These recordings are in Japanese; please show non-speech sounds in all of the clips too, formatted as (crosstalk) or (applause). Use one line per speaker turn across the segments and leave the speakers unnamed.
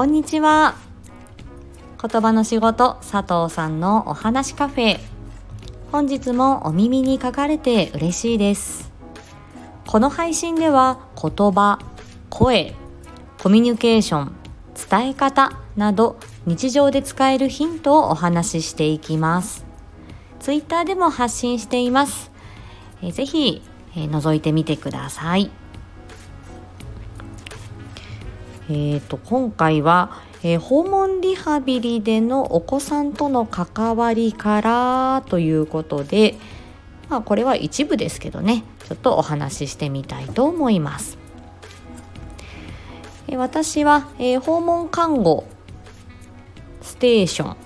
こんにちは。言葉の仕事佐藤さんのお話カフェ。本日もお耳に書かれて嬉しいです。この配信では言葉声コミュニケーション伝え方など日常で使えるヒントをお話ししていきます。ツイッターでも発信しています。えぜひ、え覗いてみてください。えーと、今回は、えー、訪問リハビリでのお子さんとの関わりからということで、まあ、これは一部ですけどねちょっとお話ししてみたいと思います。えー、私は、えー、訪問看護ステーション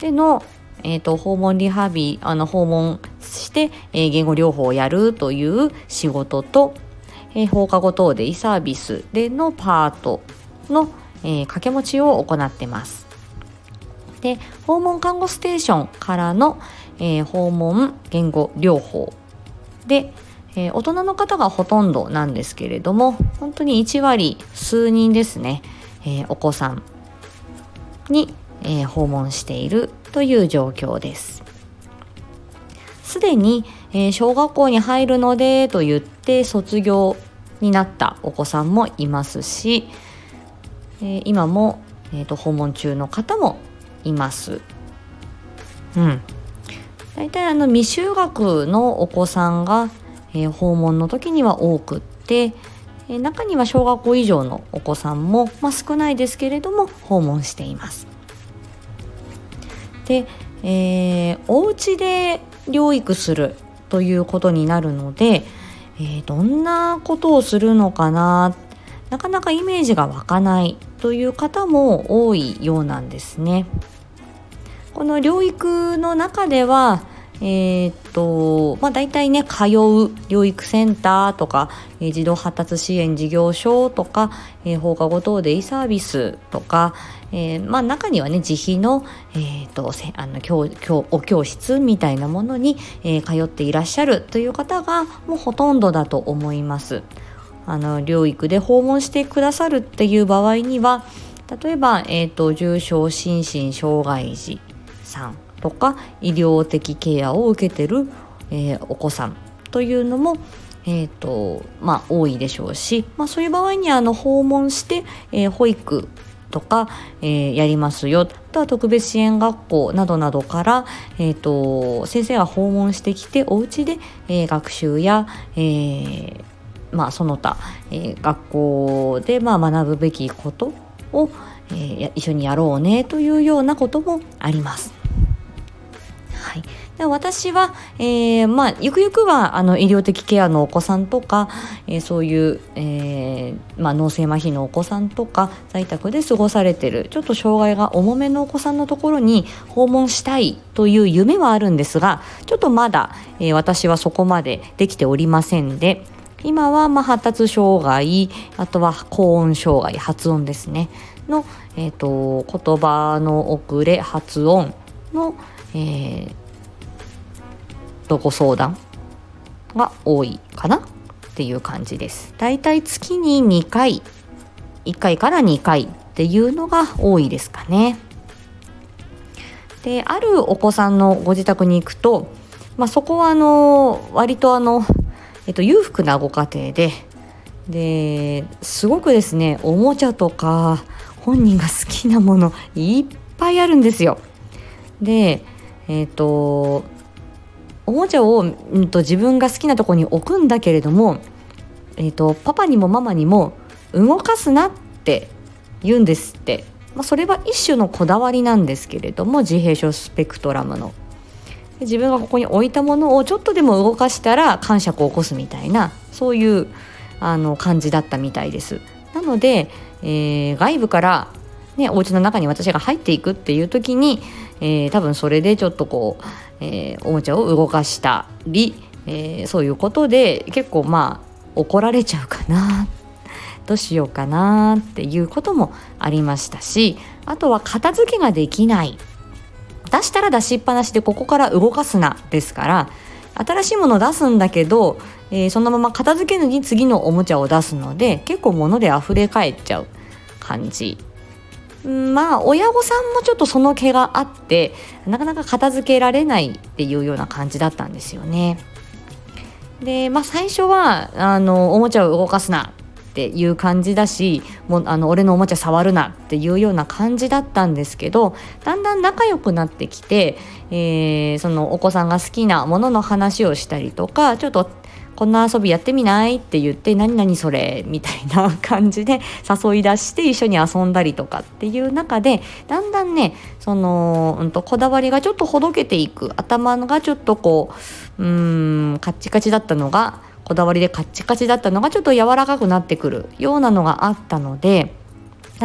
での、えーと、訪問リハビあの訪問して、え、言語療法をやるという仕事とえー、放課後等デイサービスでのパートの、えー、掛け持ちを行ってます。で訪問看護ステーションからの、えー、訪問言語療法で、えー、大人の方がほとんどなんですけれども本当に1割数人ですね、えー、お子さんに、え訪問しているという状況です。すでに、えー、小学校に入るのでと言って卒業になったお子さんもいますし、えー、今も、えーと、訪問中の方もいます。うん、大体あの未就学のお子さんが、えー、訪問の時には多くって、えー、中には小学校以上のお子さんも、まあ、少ないですけれども訪問しています。で、えー、お家で療育するということになるので、えー、どんなことをするのかななかなかイメージが湧かないという方も多いようなんですね。この療育の中ではえー、っとまあ、大体ね通う療育センターとか、えー、児童発達支援事業所とか、えー、放課後等デイサービスとか、えーまあ、中にはね自費の,、えーと、あの教教お教室みたいなものに、えー、通っていらっしゃるという方がもうほとんどだと思います。あの療育で訪問してくださるっていう場合には例えば、えーと重症心身障害児さんとか医療的ケアを受けてる、えー、お子さんというのもえーとまあ、多いでしょうし、まあ、そういう場合にあの訪問して、えー、保育とか、えー、やりますよあとは特別支援学校などなどから、えーと、先生が訪問してきてお家で、えー、学習や、えーまあ、その他、えー、学校で、まあ、学ぶべきことを、えー、一緒にやろうねというようなこともあります。はい、で私は、えー、まあ、ゆくゆくはあの医療的ケアのお子さんとか、えー、そういう、えー、まあ、脳性麻痺のお子さんとか在宅で過ごされてるちょっと障害が重めのお子さんのところに訪問したいという夢はあるんですがちょっとまだ、え私はそこまでできておりませんで今はまあ発達障害あとは高音障害発音ですねの、えーと言葉の遅れ発音の、えー、とご相談が多いかなっていう感じです。だいたい月に2回1回から2回っていうのが多いですかね。であるお子さんのご自宅に行くと、まあ、そこはあの割とあの、えっと、裕福なご家庭でですごくですねおもちゃとか本人が好きなものいっぱいあるんですよ。でえっ、とおもちゃを、うんと、自分が好きなとこに置くんだけれども、えーと、パパにもママにも動かすなって言うんですって、まあ、それは一種のこだわりなんですけれども自閉症スペクトラムの。自分がここに置いたものをちょっとでも動かしたら感触を起こすみたいなそういうあの感じだったみたいです。なので、えー、外部からね、お家の中に私が入っていくっていう時に、えー、多分それでちょっとこう、えー、おもちゃを動かしたり、えー、そういうことで結構まあ怒られちゃうかな (laughs) どうしようかなっていうこともありましたしあとは片付けができない。出したら出しっぱなしでここから動かすなですから新しいものを出すんだけど、えー、そのまま片付けずに次のおもちゃを出すので結構物で溢れ返っちゃう感じ。まあ親御さんもちょっとその毛があってなかなか片付けられないっていうような感じだったんですよね。でまあ最初はあのおもちゃを動かすなっていう感じだしもうあの俺のおもちゃ触るなっていうような感じだったんですけどだんだん仲良くなってきて、えー、そのお子さんが好きなものの話をしたりとかちょっとこんな遊びやってみないって言って何々それみたいな感じで誘い出して一緒に遊んだりとかっていう中でだんだんねその、うんと、こだわりがちょっとほどけていく。頭がちょっとこううんカッチカチだったのがこだわりでカッチカチだったのがちょっと柔らかくなってくるようなのがあったので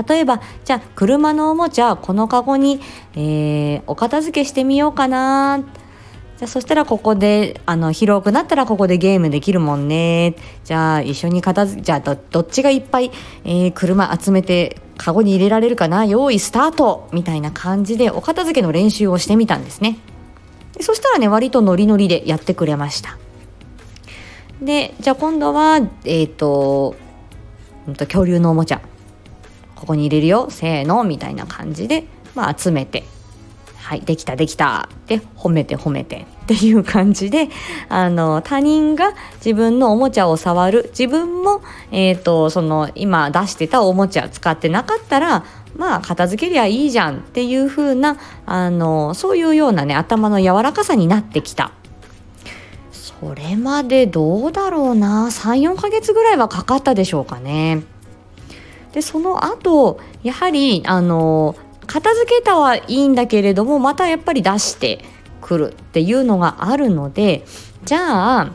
例えばじゃあ車のおもちゃこのカゴに、えー、お片付けしてみようかなじゃあそしたらここであの広くなったらここでゲームできるもんね。じゃあ一緒に片付けじゃあどっちがいっぱい、えー、車集めてカゴに入れられるかな？用意スタート！みたいな感じでお片付けの練習をしてみたんですね。でそしたらね割とノリノリでやってくれました。でじゃあ今度はえっ、ー、と恐竜のおもちゃ。ここに入れるよ。せーの。みたいな感じで、まあ、集めて。はいできたできた。って褒めて褒めて。っていう感じであの他人が自分のおもちゃを触る。自分も、えーと、その今出してたおもちゃ使ってなかったらまあ片付けりゃいいじゃん。っていう風なあなそういうようなね頭の柔らかさになってきた。それまでどうだろうな。34ヶ月ぐらいはかかったでしょうかね。でその後やはりあの片付けたはいいんだけれどもまたやっぱり出してくるっていうのがあるのでじゃあ、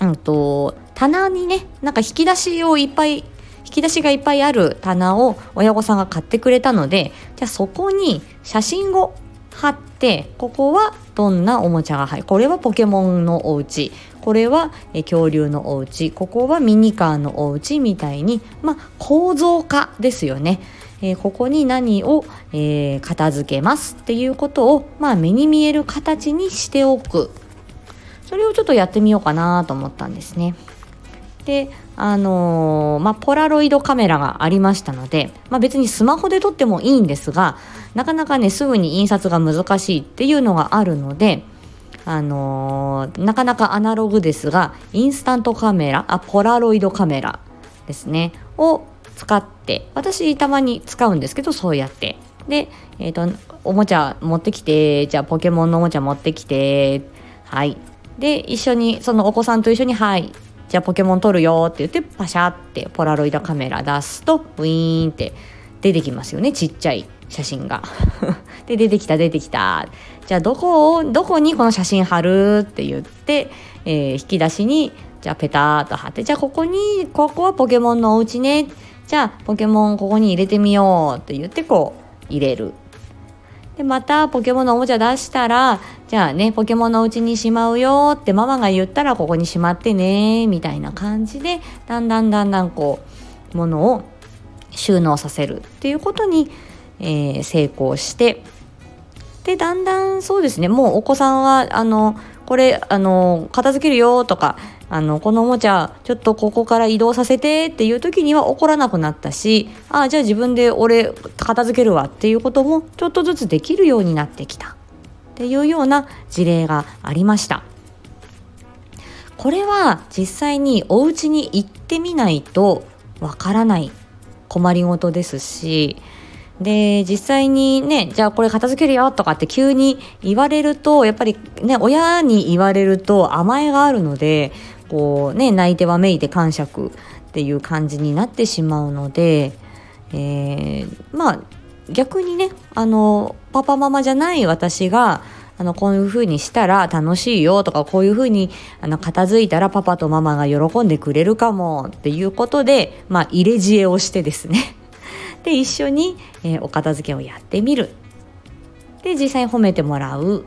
うんと、棚にねなんか引き出しをいっぱい引き出しがいっぱいある棚を親御さんが買ってくれたのでじゃあそこに写真を貼ってここはどんなおもちゃが入る？これはポケモンのお家。これは恐竜のお家。ここはミニカーのお家みたいにまあ構造化ですよね。えー、ここに何を、えー、片付けますっていうことを、まあ、目に見える形にしておくそれをちょっとやってみようかなと思ったんですね。であのー、まあ、ポラロイドカメラがありましたので、まあ、別にスマホで撮ってもいいんですがなかなかねすぐに印刷が難しいっていうのがあるので、あのー、なかなかアナログですがインスタントカメラあポラロイドカメラですねを使って私たまに使うんですけどそうやって。で、えーと、おもちゃ持ってきてじゃあポケモンのおもちゃ持ってきてはい。で一緒にそのお子さんと一緒にはい。じゃあポケモン撮るよって言ってパシャってポラロイドカメラ出すとウィーンって出てきますよね。ちっちゃい写真が。(laughs) で出てきた出てきた。じゃあどこをどこにこの写真貼るって言って、えー、引き出しにじゃあペターっと貼ってじゃあここにここはポケモンのお家ね。じゃあポケモンここに入れてみようって言ってこう入れる。でまたポケモンのおもちゃ出したらじゃあねポケモンのうちにしまうよってママが言ったらここにしまってねみたいな感じでだんだんだんだんこうものを収納させるっていうことに、えー、成功して。でだんだんそうですねもうお子さんはあのこれあの片付けるよとかあのこのおもちゃちょっとここから移動させてっていう時には怒らなくなったしああじゃあ自分で俺片付けるわっていうこともちょっとずつできるようになってきた。っていうような事例がありました。これは実際にお家に行ってみないとわからない。困りごとですし。で実際にねじゃあこれ片付けるよとかって急に言われるとやっぱりね親に言われると甘えがあるのでこうね泣いてはめいて感触っていう感じになってしまうので、えー、まあ逆にねあのパパママじゃない私があのこういう風にしたら楽しいよとかこういう風にあに片付いたらパパとママが喜んでくれるかもっていうことでまあ入れ知恵をしてですね。(laughs) で一緒に、えー、お片付けをやってみる。で実際に褒めてもらう。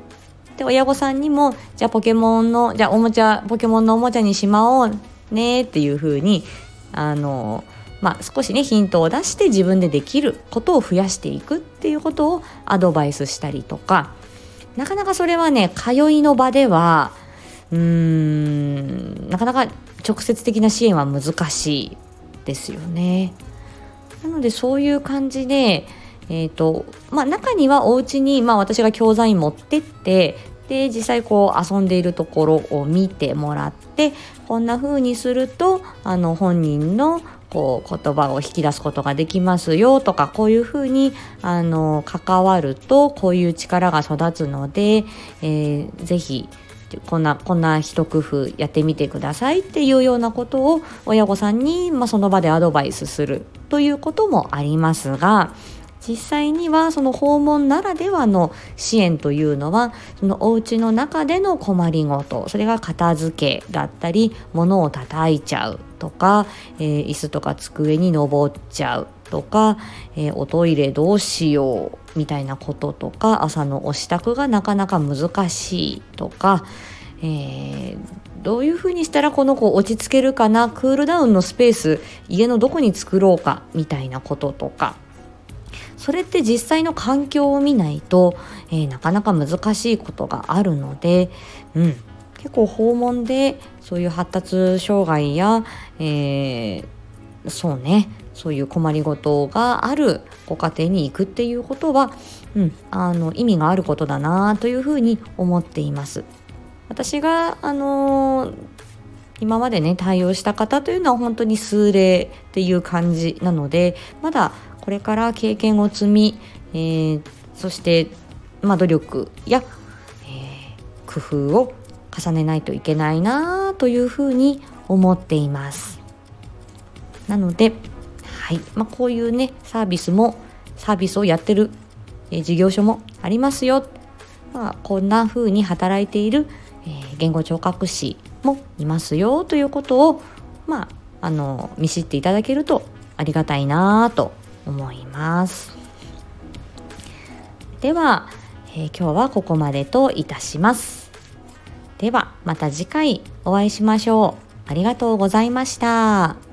で親御さんにもじゃあポケモンのじゃあおもちゃポケモンのおもちゃにしまおうねっていう風にあのまあ、少しねヒントを出して自分でできることを増やしていくっていうことをアドバイスしたりとかなかなかそれはね通いの場ではうーんなかなか直接的な支援は難しいですよね。なのでそういう感じで、えーとまあ、中にはお家にまに、あ、私が教材持ってってで実際こう遊んでいるところを見てもらってこんな風にするとあの本人のこう言葉を引き出すことができますよとかこういうふうにあの関わるとこういう力が育つので、えー、ぜひこんなこんな一工夫やってみてくださいっていうようなことを親御さんに、まあ、その場でアドバイスするということもありますが実際にはその訪問ならではの支援というのはそのお家の中での困りごとそれが片付けだったり物を叩いちゃうとか、えー、椅子とか机に登っちゃうとか、えー、おトイレどうしようみたいなこととか朝のお支度がなかなか難しいとか、えー、どういうふうにしたらこの子落ち着けるかなクールダウンのスペース家のどこに作ろうかみたいなこととか。それって実際の環境を見ないと、えー、なかなか難しいことがあるので、うん、結構訪問でそういう発達障害や、えー、そうねそういう困りごとがあるご家庭に行くっていうことは、うん、あの意味があることだなというふうに思っています。私があのー、今までね対応した方というのは本当に数例っていう感じなのでまだこれから経験を積み、えー、そして、まあ、努力や、えー、工夫を重ねないといけないなというふうに思っています。なので、はいまあ、こういうねサービスもサービスをやってる、えー、事業所もありますよ、まあ、こんな風に働いている、えー、言語聴覚士もいますよということを、まあ、あの見知っていただけるとありがたいなと思います。では、えー、今日はここまでといたします。ではまた次回お会いしましょう。ありがとうございました。